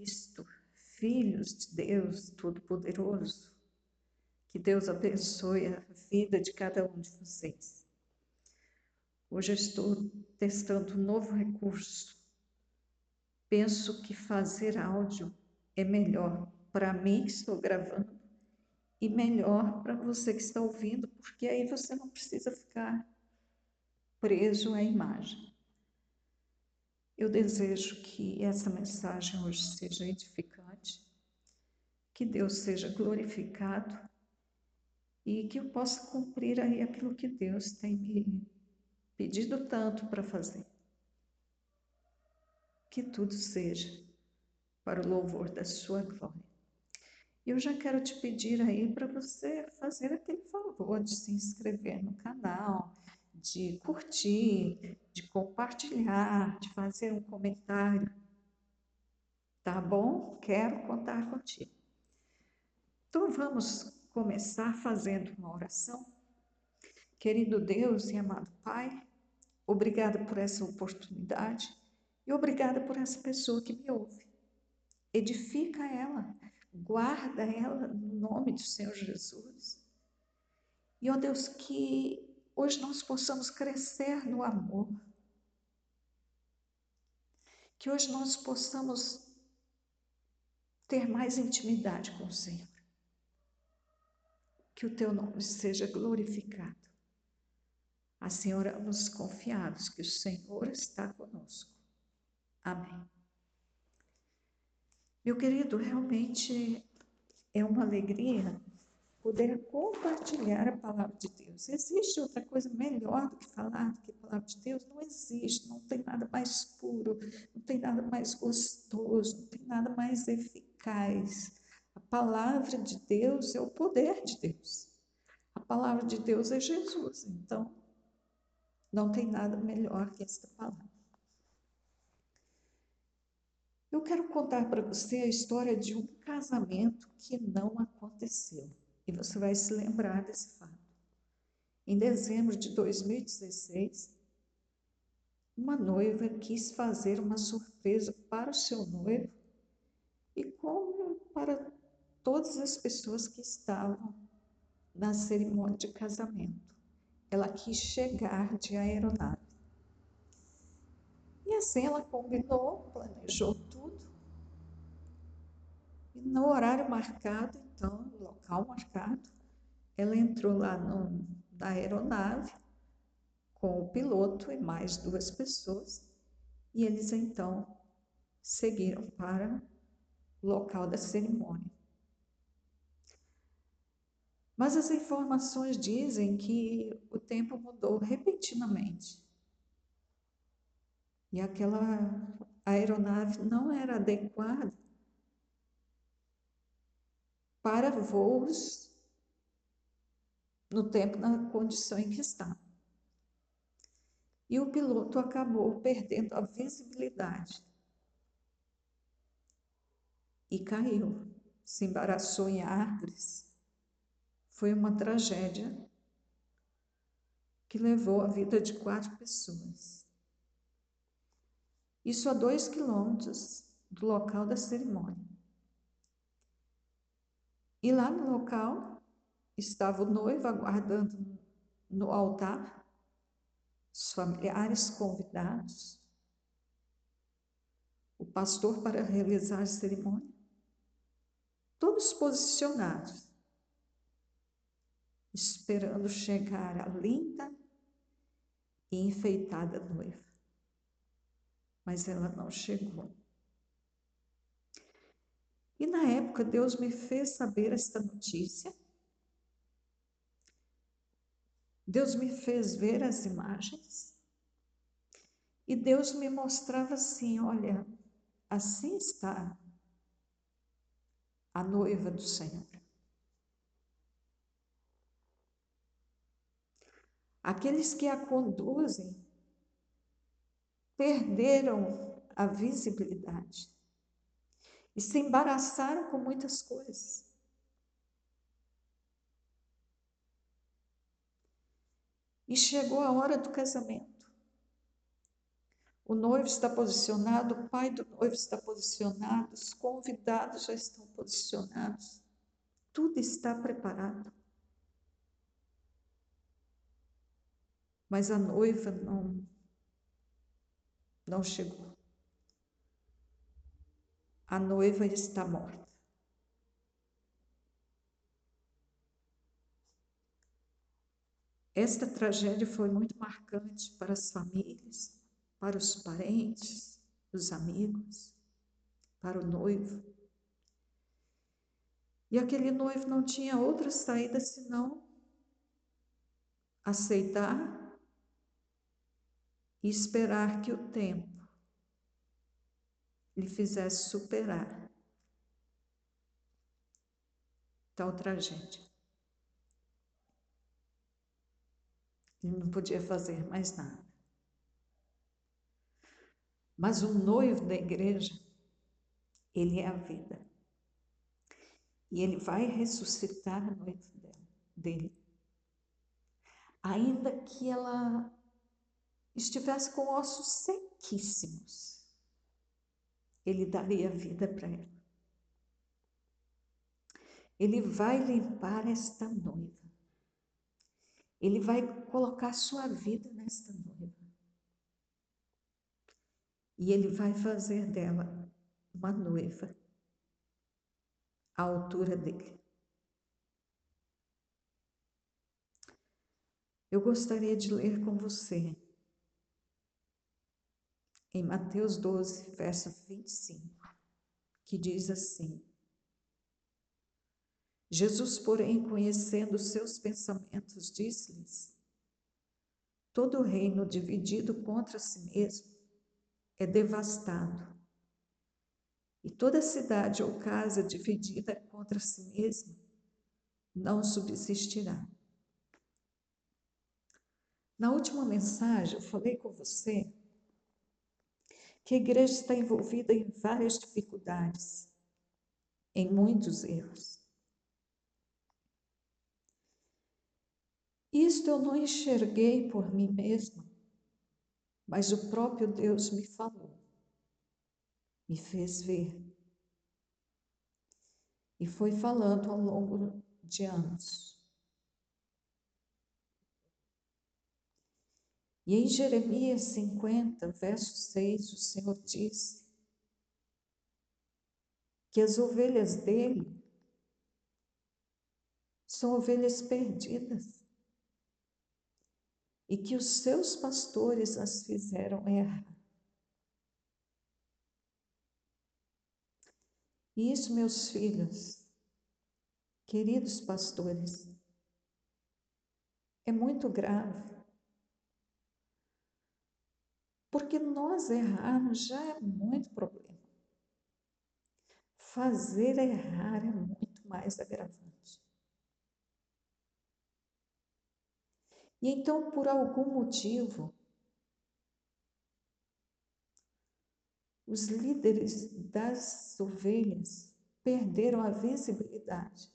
Cristo, filhos de Deus Todo-Poderoso, que Deus abençoe a vida de cada um de vocês. Hoje eu estou testando um novo recurso. Penso que fazer áudio é melhor para mim que estou gravando e melhor para você que está ouvindo, porque aí você não precisa ficar preso à imagem. Eu desejo que essa mensagem hoje seja edificante, que Deus seja glorificado e que eu possa cumprir aí aquilo que Deus tem me pedido tanto para fazer. Que tudo seja para o louvor da sua glória. Eu já quero te pedir aí para você fazer aquele favor de se inscrever no canal, de curtir, de compartilhar, de fazer um comentário. Tá bom? Quero contar contigo. Então vamos começar fazendo uma oração. Querido Deus e amado Pai, obrigada por essa oportunidade e obrigada por essa pessoa que me ouve. Edifica ela guarda ela no nome do Senhor Jesus. E, ó Deus, que hoje nós possamos crescer no amor. Que hoje nós possamos ter mais intimidade com o Senhor. Que o teu nome seja glorificado. Assim oramos confiados que o Senhor está conosco. Amém. Meu querido, realmente é uma alegria poder compartilhar a palavra de Deus. Existe outra coisa melhor do que falar do que a palavra de Deus? Não existe, não tem nada mais puro, não tem nada mais gostoso, não tem nada mais eficaz. A palavra de Deus é o poder de Deus. A palavra de Deus é Jesus. Então, não tem nada melhor que esta palavra. Eu quero contar para você a história de um casamento que não aconteceu. E você vai se lembrar desse fato. Em dezembro de 2016, uma noiva quis fazer uma surpresa para o seu noivo e como para todas as pessoas que estavam na cerimônia de casamento. Ela quis chegar de aeronave. E assim ela combinou, planejou. E no horário marcado, então, no local marcado, ela entrou lá no, na aeronave com o piloto e mais duas pessoas. E eles então seguiram para o local da cerimônia. Mas as informações dizem que o tempo mudou repentinamente e aquela aeronave não era adequada para voos no tempo, na condição em que está. E o piloto acabou perdendo a visibilidade e caiu, se embaraçou em árvores. Foi uma tragédia que levou a vida de quatro pessoas. Isso a dois quilômetros do local da cerimônia. E lá no local estava o noivo aguardando no altar, os familiares convidados, o pastor para realizar a cerimônia, todos posicionados, esperando chegar a linda e enfeitada noiva mas ela não chegou. E na época Deus me fez saber esta notícia. Deus me fez ver as imagens. E Deus me mostrava assim: olha, assim está a noiva do Senhor. Aqueles que a conduzem perderam a visibilidade e se embaraçaram com muitas coisas. E chegou a hora do casamento. O noivo está posicionado, o pai do noivo está posicionado, os convidados já estão posicionados. Tudo está preparado. Mas a noiva não não chegou. A noiva está morta. Esta tragédia foi muito marcante para as famílias, para os parentes, os amigos, para o noivo. E aquele noivo não tinha outra saída senão aceitar e esperar que o tempo lhe fizesse superar tal tragédia. Ele não podia fazer mais nada. Mas o noivo da igreja, ele é a vida. E ele vai ressuscitar a noiva dele. Ainda que ela estivesse com ossos sequíssimos, ele daria vida para ela. Ele vai limpar esta noiva. Ele vai colocar sua vida nesta noiva. E ele vai fazer dela uma noiva à altura dele. Eu gostaria de ler com você em Mateus 12, verso 25, que diz assim: Jesus, porém, conhecendo seus pensamentos, disse-lhes: Todo reino dividido contra si mesmo é devastado, e toda cidade ou casa dividida contra si mesma não subsistirá. Na última mensagem, eu falei com você que a igreja está envolvida em várias dificuldades, em muitos erros. Isto eu não enxerguei por mim mesma, mas o próprio Deus me falou, me fez ver. E foi falando ao longo de anos. E em Jeremias 50, verso 6, o Senhor disse que as ovelhas dele são ovelhas perdidas e que os seus pastores as fizeram errar. E isso, meus filhos, queridos pastores, é muito grave. Porque nós errarmos já é muito problema. Fazer errar é muito mais agravante. E então, por algum motivo, os líderes das ovelhas perderam a visibilidade.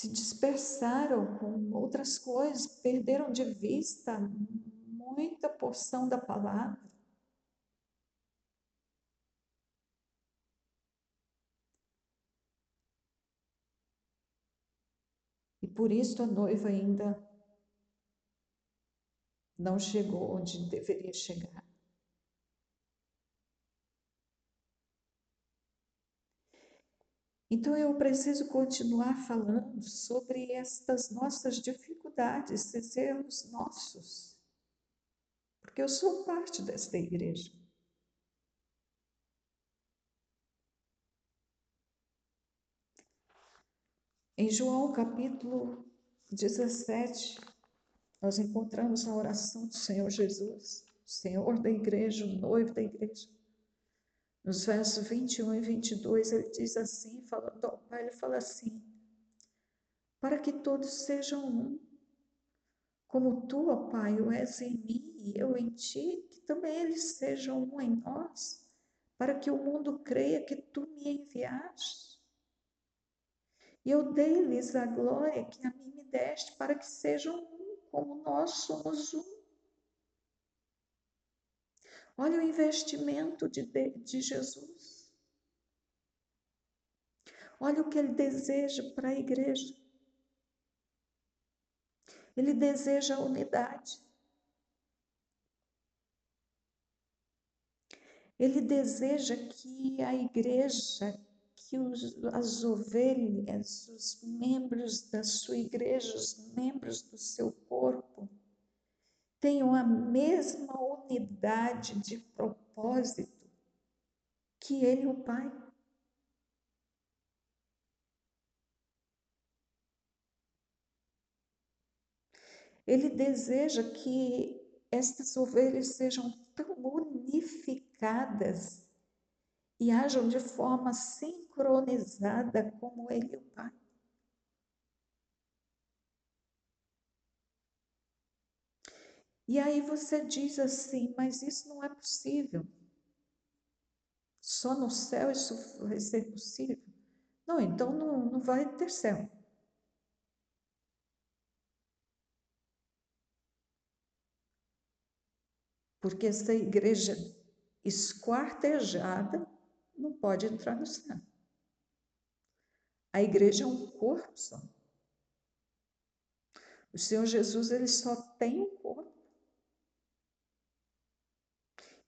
Se dispersaram com outras coisas, perderam de vista muita porção da palavra. E por isso a noiva ainda não chegou onde deveria chegar. Então eu preciso continuar falando sobre estas nossas dificuldades, esses erros nossos, porque eu sou parte desta igreja. Em João capítulo 17, nós encontramos a oração do Senhor Jesus, Senhor da igreja, noivo da igreja. Nos versos 21 e 22, ele diz assim, falando ao Pai, ele fala assim: Para que todos sejam um, como tu, ó Pai, o és em mim e eu em ti, que também eles sejam um em nós, para que o mundo creia que tu me enviaste. E eu dei-lhes a glória que a mim me deste, para que sejam um como nós somos um. Olha o investimento de, de, de Jesus. Olha o que ele deseja para a igreja. Ele deseja a unidade. Ele deseja que a igreja, que os, as ovelhas, os membros da sua igreja, os membros do seu corpo, tenham a mesma unidade de propósito que ele, o Pai. Ele deseja que estas ovelhas sejam tão unificadas e hajam de forma sincronizada como Ele e o Pai. E aí você diz assim, mas isso não é possível. Só no céu isso vai ser possível? Não, então não, não vai ter céu. Porque essa igreja esquartejada não pode entrar no céu. A igreja é um corpo só. O Senhor Jesus ele só tem um corpo.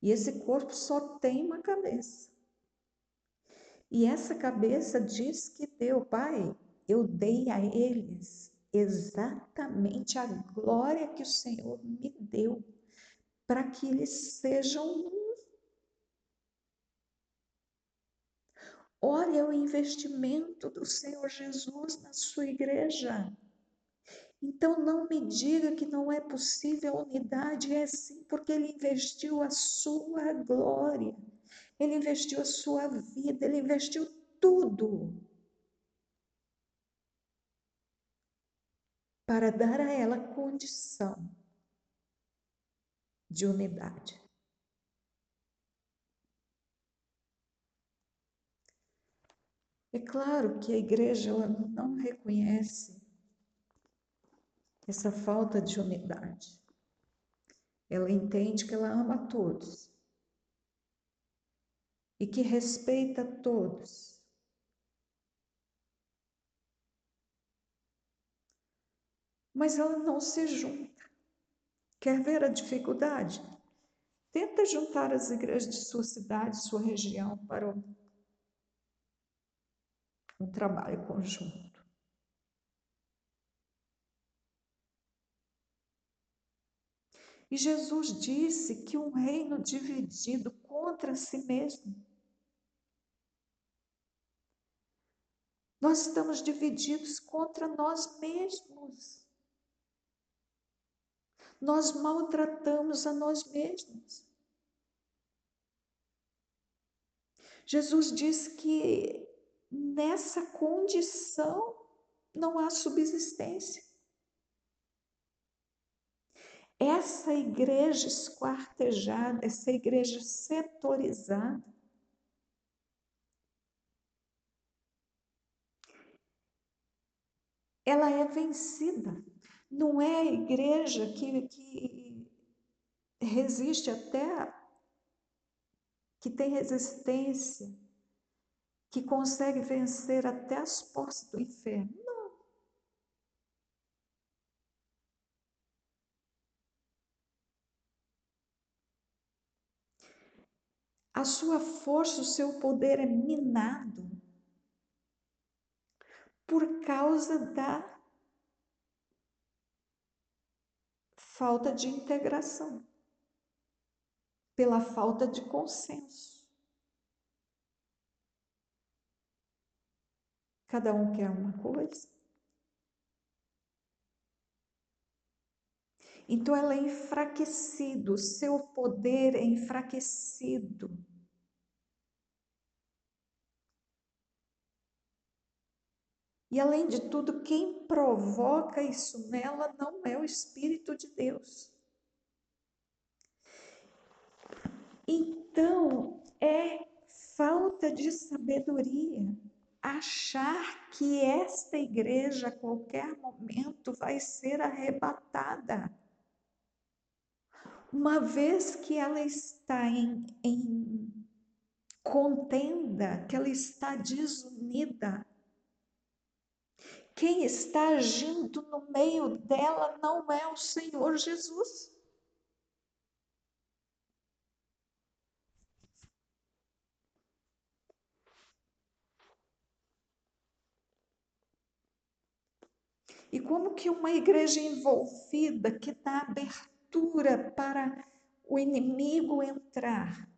E esse corpo só tem uma cabeça. E essa cabeça diz que deu, Pai, eu dei a eles exatamente a glória que o Senhor me deu para que eles sejam um. Olha o investimento do Senhor Jesus na sua igreja. Então não me diga que não é possível a unidade, é sim, porque ele investiu a sua glória, ele investiu a sua vida, ele investiu tudo para dar a ela condição de unidade. É claro que a igreja ela não reconhece essa falta de unidade. Ela entende que ela ama todos e que respeita todos. Mas ela não se junta. Quer ver a dificuldade? Tenta juntar as igrejas de sua cidade, sua região, para um, um trabalho conjunto. E Jesus disse que um reino dividido contra si mesmo. Nós estamos divididos contra nós mesmos nós maltratamos a nós mesmos. Jesus diz que nessa condição não há subsistência. Essa igreja esquartejada, essa igreja setorizada, ela é vencida não é a igreja que, que resiste até, que tem resistência, que consegue vencer até as portas do inferno. Não. A sua força, o seu poder é minado por causa da falta de integração, pela falta de consenso. Cada um quer uma coisa. Então ela é enfraquecido, o seu poder é enfraquecido. E além de tudo, quem provoca isso nela não é o Espírito de Deus. Então, é falta de sabedoria. achar que esta igreja a qualquer momento vai ser arrebatada. Uma vez que ela está em, em contenda, que ela está desunida, quem está agindo no meio dela não é o Senhor Jesus. E como que uma igreja envolvida, que dá abertura para o inimigo entrar,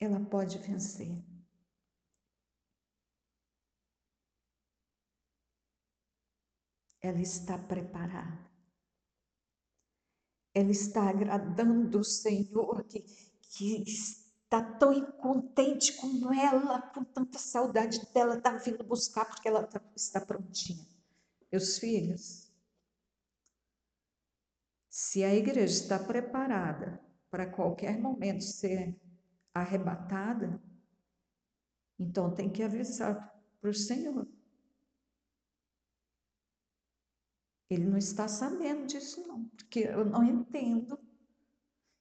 ela pode vencer. Ela está preparada. Ela está agradando o Senhor que, que está tão contente com ela, com tanta saudade dela, está vindo buscar porque ela tá, está prontinha. Meus filhos, se a igreja está preparada para qualquer momento ser arrebatada, então tem que avisar para o Senhor. Ele não está sabendo disso, não, porque eu não entendo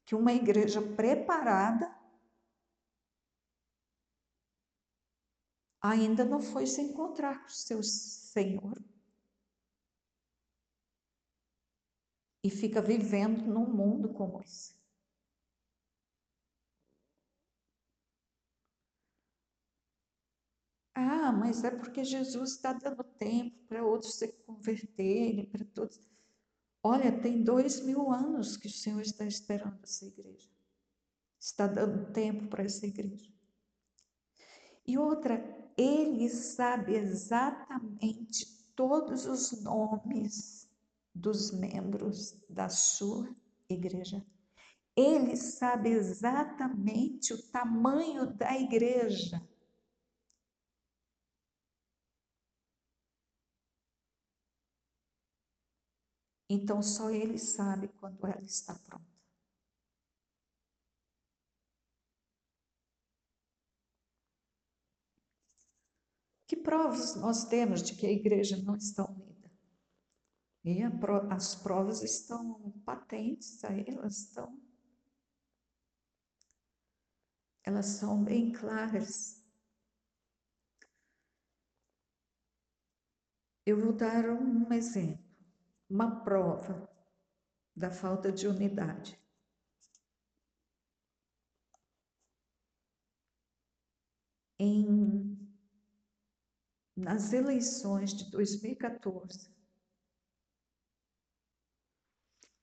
que uma igreja preparada ainda não foi se encontrar com o seu Senhor. E fica vivendo num mundo como esse. Ah, mas é porque Jesus está dando tempo para outros se converterem, para todos. Olha, tem dois mil anos que o Senhor está esperando essa igreja. Está dando tempo para essa igreja. E outra, ele sabe exatamente todos os nomes dos membros da sua igreja. Ele sabe exatamente o tamanho da igreja. Então só ele sabe quando ela está pronta. Que provas nós temos de que a igreja não está unida? E as provas estão patentes elas estão. Elas são bem claras. Eu vou dar um exemplo, uma prova da falta de unidade. Em nas eleições de 2014,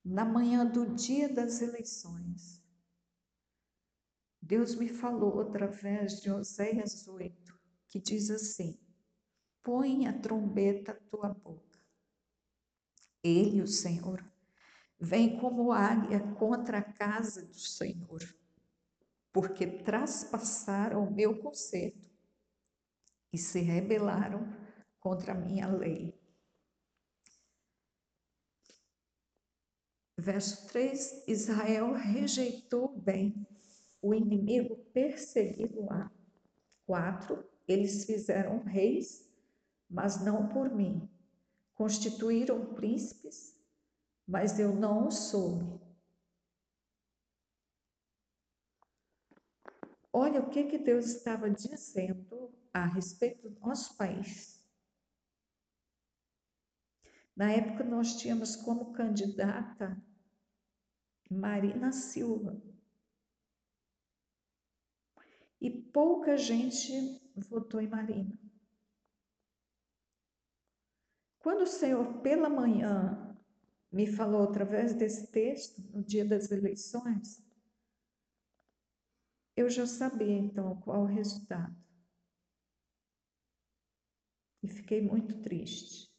na manhã do dia das eleições, Deus me falou através de Oséias 8, que diz assim: Põe a trombeta à tua boca. Ele, o Senhor, vem como águia contra a casa do Senhor, porque traspassaram o meu conserto e se rebelaram contra a minha lei. Verso 3: Israel rejeitou o bem, o inimigo perseguido a. 4. Eles fizeram reis, mas não por mim. Constituíram príncipes, mas eu não o soube. Olha o que, que Deus estava dizendo a respeito do nosso país. Na época, nós tínhamos como candidata Marina Silva. E pouca gente votou em Marina. Quando o Senhor, pela manhã, me falou através desse texto, no dia das eleições, eu já sabia então qual o resultado e fiquei muito triste.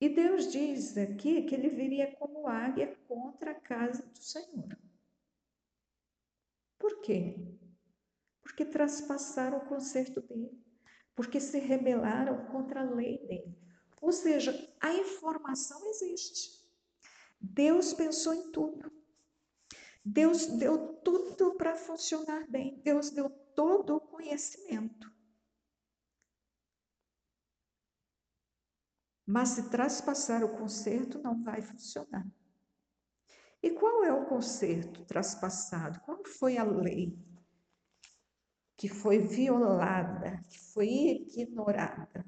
E Deus diz aqui que ele viria como águia contra a casa do Senhor. Por quê? Porque traspassaram o conserto dele, porque se rebelaram contra a lei dele. Ou seja, a informação existe. Deus pensou em tudo. Deus deu tudo para funcionar bem, Deus deu todo o conhecimento. Mas se traspassar o conserto, não vai funcionar. E qual é o conserto traspassado? Qual foi a lei que foi violada, que foi ignorada?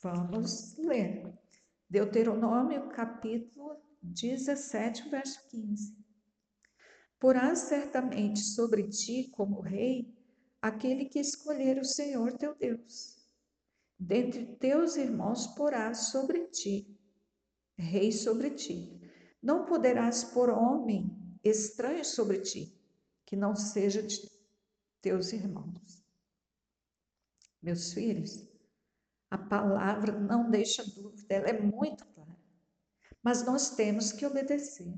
Vamos ler. Deuteronômio capítulo 17, verso 15. Porás certamente sobre ti como rei aquele que escolher o Senhor teu Deus. Dentre teus irmãos porás sobre ti, rei sobre ti. Não poderás pôr homem estranho sobre ti, que não seja de teus irmãos. Meus filhos, a palavra não deixa dúvida, ela é muito clara. Mas nós temos que obedecer.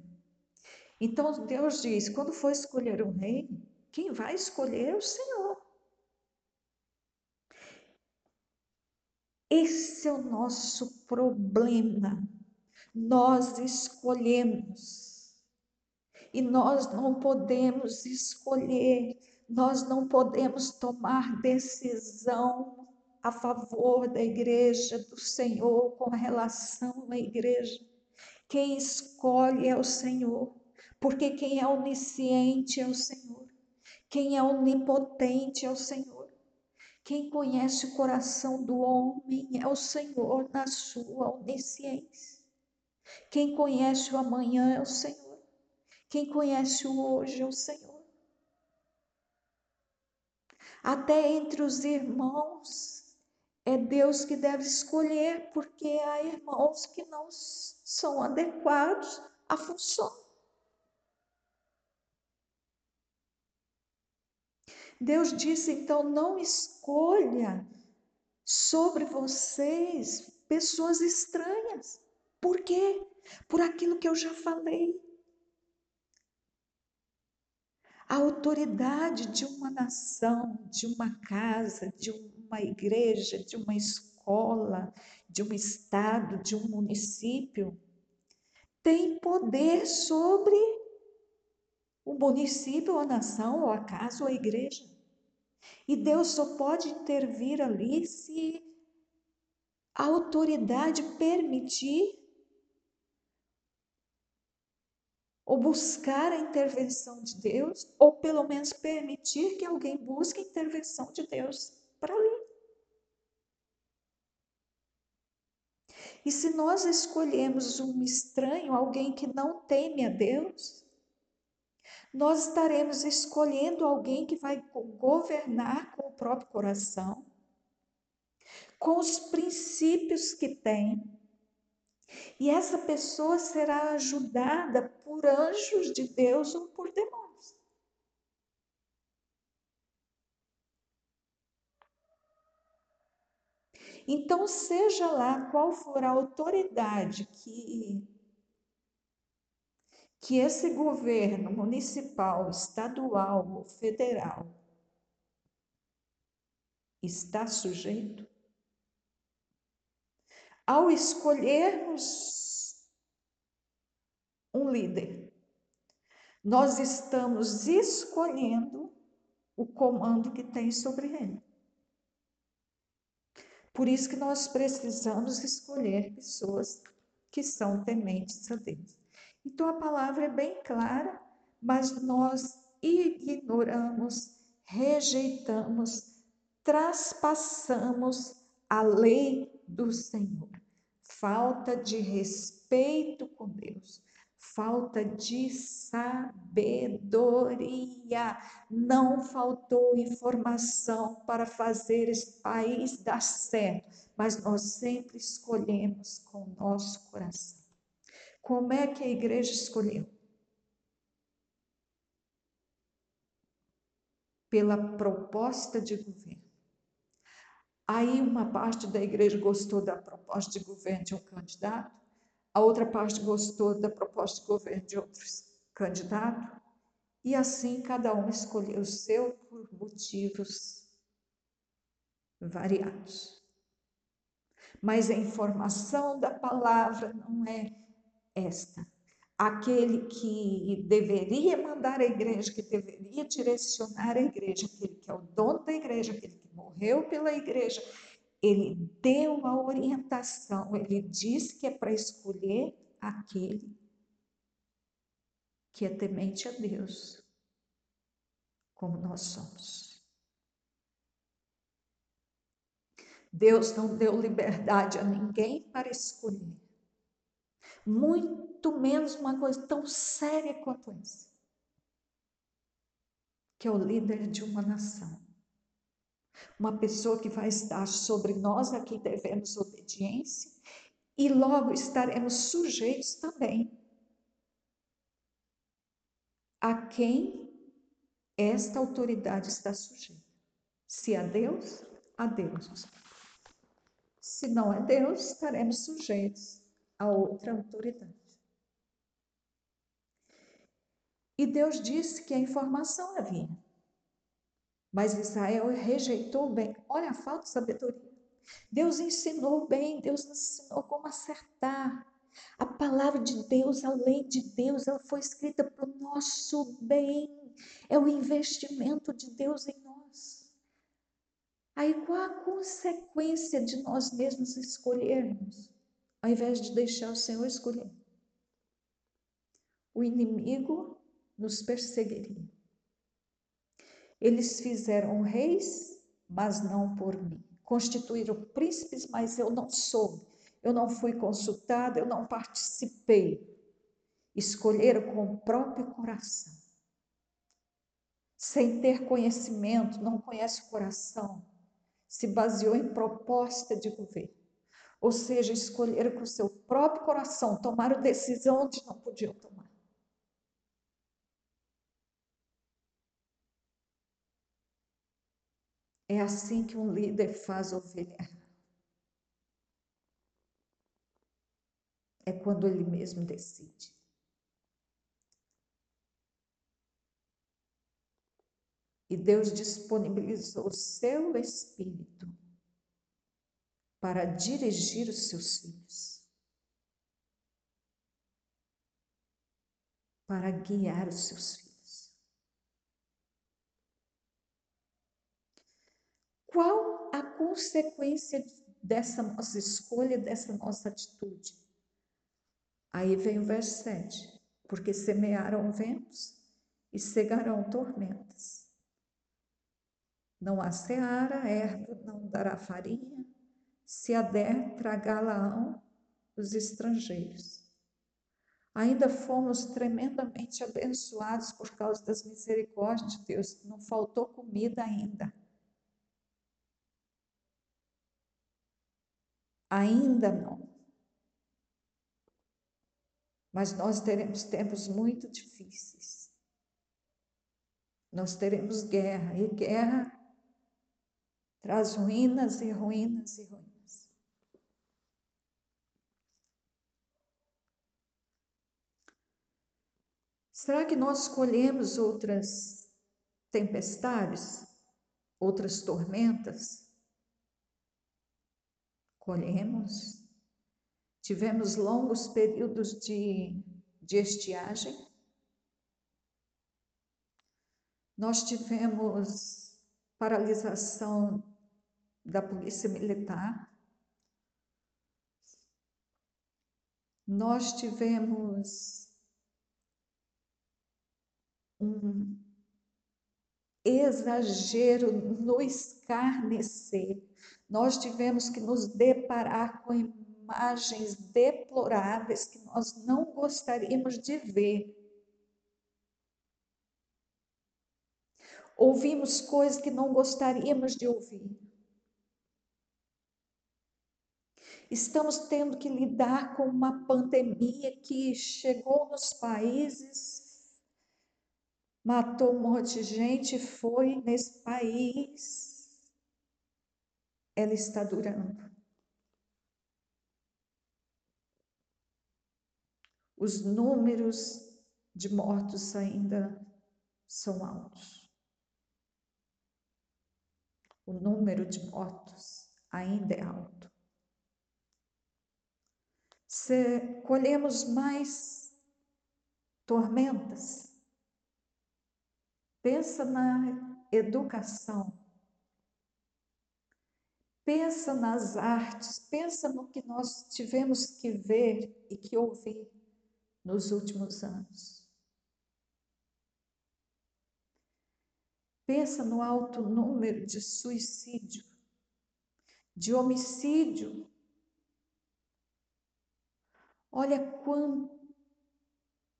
Então Deus diz: quando for escolher um rei, quem vai escolher é o Senhor. Esse é o nosso problema. Nós escolhemos. E nós não podemos escolher, nós não podemos tomar decisão a favor da igreja, do Senhor, com relação à igreja. Quem escolhe é o Senhor, porque quem é onisciente é o Senhor, quem é onipotente é o Senhor. Quem conhece o coração do homem é o Senhor na sua onisciência. Quem conhece o amanhã é o Senhor. Quem conhece o hoje é o Senhor. Até entre os irmãos, é Deus que deve escolher, porque há irmãos que não são adequados à função. Deus disse então: não escolha sobre vocês pessoas estranhas. Por quê? Por aquilo que eu já falei. A autoridade de uma nação, de uma casa, de uma igreja, de uma escola, de um estado, de um município, tem poder sobre o município, a nação, ou a casa, ou a igreja. E Deus só pode intervir ali se a autoridade permitir ou buscar a intervenção de Deus, ou pelo menos permitir que alguém busque a intervenção de Deus para ali. E se nós escolhemos um estranho, alguém que não teme a Deus, nós estaremos escolhendo alguém que vai governar com o próprio coração, com os princípios que tem, e essa pessoa será ajudada por anjos de Deus ou por demônios. Então, seja lá qual for a autoridade que que esse governo municipal, estadual ou federal está sujeito, ao escolhermos um líder, nós estamos escolhendo o comando que tem sobre ele. Por isso que nós precisamos escolher pessoas que são tementes a Deus. Então a palavra é bem clara, mas nós ignoramos, rejeitamos, traspassamos a lei do Senhor falta de respeito com Deus, falta de sabedoria. Não faltou informação para fazer esse país dar certo, mas nós sempre escolhemos com o nosso coração. Como é que a igreja escolheu? Pela proposta de governo. Aí uma parte da igreja gostou da proposta de governo de um candidato, a outra parte gostou da proposta de governo de outro candidato, e assim cada um escolheu o seu por motivos variados. Mas a informação da palavra não é esta. aquele que deveria mandar a igreja, que deveria direcionar a igreja, aquele que é o dono da igreja, aquele que morreu pela igreja, ele deu a orientação, ele disse que é para escolher aquele que é temente a Deus, como nós somos. Deus não deu liberdade a ninguém para escolher muito menos uma coisa tão séria quanto essa, que é o líder de uma nação. Uma pessoa que vai estar sobre nós, a quem devemos obediência, e logo estaremos sujeitos também a quem esta autoridade está sujeita. Se a Deus, a Deus. Se não é Deus, estaremos sujeitos a outra autoridade. E Deus disse que a informação havia. Mas Israel rejeitou bem. Olha a falta de sabedoria. Deus ensinou bem, Deus ensinou como acertar. A palavra de Deus, a lei de Deus, ela foi escrita para o nosso bem. É o investimento de Deus em nós. Aí qual a consequência de nós mesmos escolhermos? ao invés de deixar o Senhor escolher. O inimigo nos perseguiria. Eles fizeram reis, mas não por mim. Constituíram príncipes, mas eu não soube. Eu não fui consultada, eu não participei. Escolheram com o próprio coração. Sem ter conhecimento, não conhece o coração. Se baseou em proposta de governo. Ou seja, escolheram com o seu próprio coração, tomaram decisão onde não podiam tomar. É assim que um líder faz ovelha É quando ele mesmo decide. E Deus disponibilizou o seu espírito para dirigir os seus filhos, para guiar os seus filhos. Qual a consequência dessa nossa escolha, dessa nossa atitude? Aí vem o verso 7. Porque semearam ventos e cegarão tormentas. Não há seara, erva não dará farinha, se ader tragá-la-ão os estrangeiros. Ainda fomos tremendamente abençoados por causa das misericórdias de Deus, não faltou comida ainda. Ainda não. Mas nós teremos tempos muito difíceis. Nós teremos guerra, e guerra traz ruínas e ruínas e ruínas. Será que nós escolhemos outras tempestades, outras tormentas? Colhemos. Tivemos longos períodos de, de estiagem. Nós tivemos paralisação da Polícia Militar. Nós tivemos um exagero no escarnecer. Nós tivemos que nos deparar com imagens deploráveis que nós não gostaríamos de ver. Ouvimos coisas que não gostaríamos de ouvir. Estamos tendo que lidar com uma pandemia que chegou nos países matou um monte de gente, foi nesse país. Ela está durando. Os números de mortos ainda são altos. O número de mortos ainda é alto. Se colhemos mais tormentas. Pensa na educação. Pensa nas artes, pensa no que nós tivemos que ver e que ouvir nos últimos anos. Pensa no alto número de suicídio, de homicídio. Olha quanto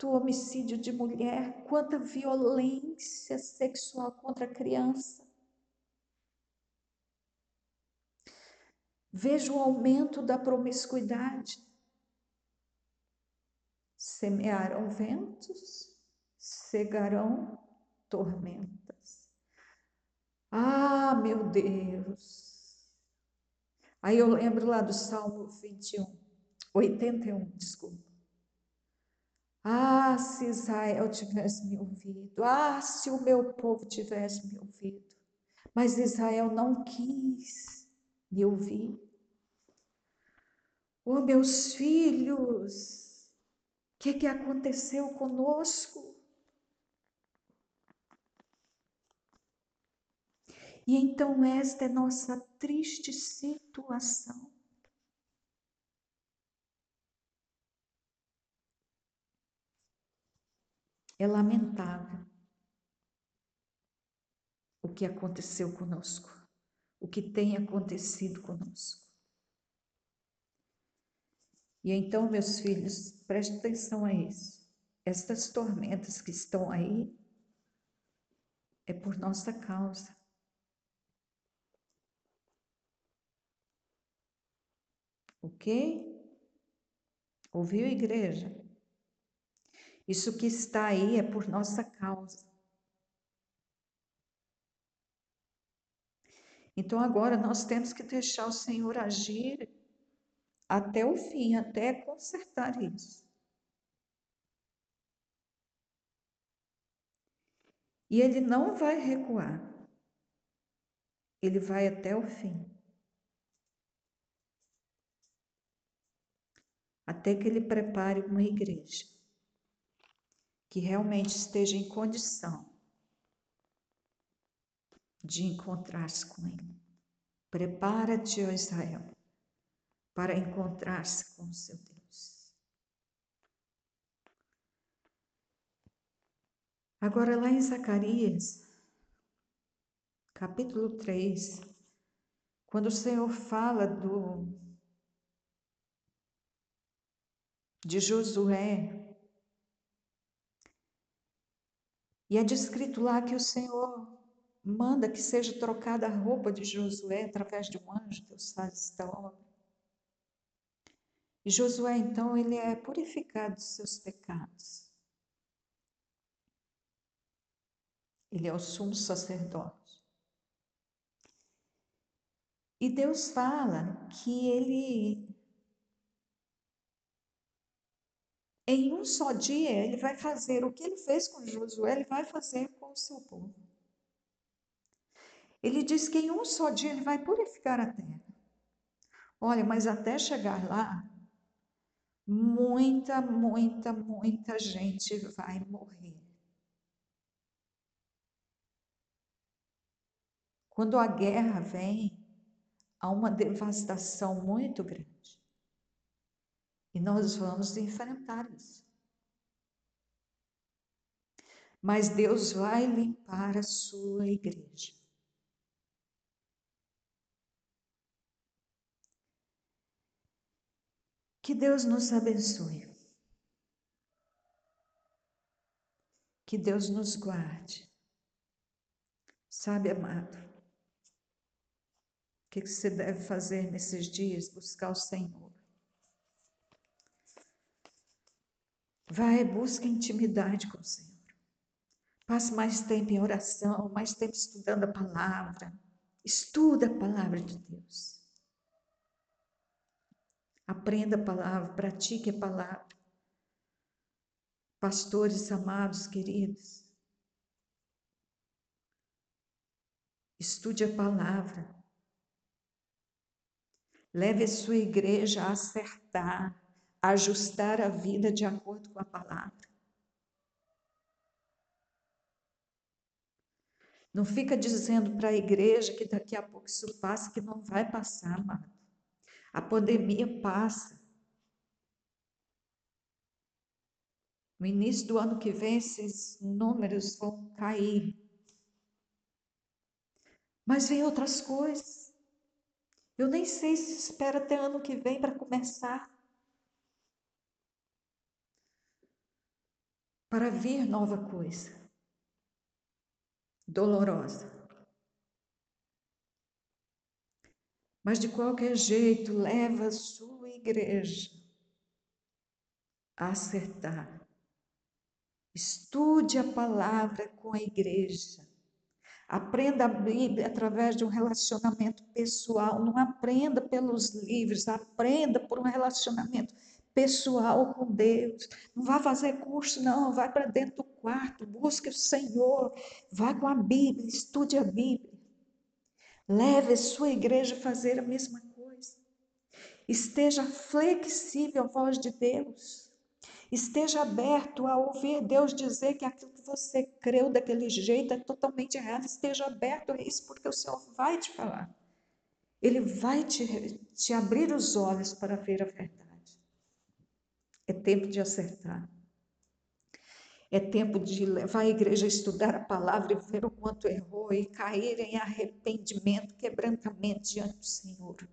homicídio de mulher, quanta violência sexual contra a criança. Vejo o aumento da promiscuidade. Semearão ventos, cegarão tormentas. Ah, meu Deus! Aí eu lembro lá do Salmo 21, 81, desculpa. Ah, se Israel tivesse me ouvido, ah, se o meu povo tivesse me ouvido. Mas Israel não quis me ouvir. Oh, meus filhos, o que, que aconteceu conosco? E então, esta é nossa triste situação. É lamentável o que aconteceu conosco, o que tem acontecido conosco. E então, meus filhos, prestem atenção a isso. Estas tormentas que estão aí é por nossa causa. Ok? Ouviu, igreja? Isso que está aí é por nossa causa. Então agora nós temos que deixar o Senhor agir até o fim, até consertar isso. E ele não vai recuar. Ele vai até o fim. Até que ele prepare uma igreja que realmente esteja em condição de encontrar-se com Ele. Prepara-te, ó Israel, para encontrar-se com o seu Deus. Agora, lá em Zacarias, capítulo 3, quando o Senhor fala do de Josué E é descrito lá que o Senhor manda que seja trocada a roupa de Josué através de um anjo, Deus faz esta obra. E Josué, então, ele é purificado dos seus pecados. Ele é o sumo sacerdote. E Deus fala que ele Em um só dia, ele vai fazer o que ele fez com Josué, ele vai fazer com o seu povo. Ele diz que em um só dia ele vai purificar a terra. Olha, mas até chegar lá, muita, muita, muita gente vai morrer. Quando a guerra vem, há uma devastação muito grande. E nós vamos enfrentar isso. Mas Deus vai limpar a sua igreja. Que Deus nos abençoe. Que Deus nos guarde. Sabe, amado, o que você deve fazer nesses dias? Buscar o Senhor. Vai, busca intimidade com o Senhor. Passe mais tempo em oração, mais tempo estudando a palavra. Estuda a palavra de Deus. Aprenda a palavra, pratique a palavra. Pastores amados, queridos, estude a palavra. Leve a sua igreja a acertar ajustar a vida de acordo com a palavra. Não fica dizendo para a igreja que daqui a pouco isso passa, que não vai passar, amado. A pandemia passa. No início do ano que vem, esses números vão cair. Mas vem outras coisas. Eu nem sei se espera até ano que vem para começar. Para vir nova coisa. Dolorosa. Mas de qualquer jeito, leva a sua igreja a acertar. Estude a palavra com a igreja. Aprenda a Bíblia através de um relacionamento pessoal. Não aprenda pelos livros, aprenda por um relacionamento pessoal com Deus. Não vá fazer curso, não. Vai para dentro do quarto, busque o Senhor. Vá com a Bíblia, estude a Bíblia. Leve a sua igreja a fazer a mesma coisa. Esteja flexível à voz de Deus. Esteja aberto a ouvir Deus dizer que aquilo que você creu daquele jeito é totalmente errado. Esteja aberto a isso, porque o Senhor vai te falar. Ele vai te, te abrir os olhos para ver a verdade. É tempo de acertar. É tempo de levar a igreja a estudar a palavra e ver o quanto errou e cair em arrependimento, quebrantamento diante do Senhor.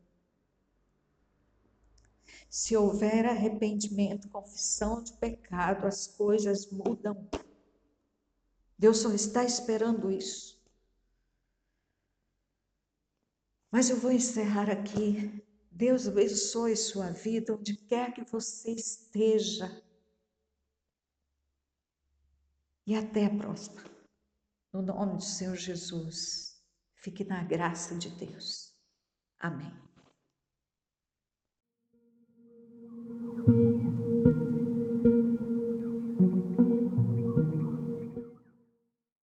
Se houver arrependimento, confissão de pecado, as coisas mudam. Deus só está esperando isso. Mas eu vou encerrar aqui. Deus abençoe sua vida onde quer que você esteja. E até a próxima. No nome do Senhor Jesus. Fique na graça de Deus. Amém.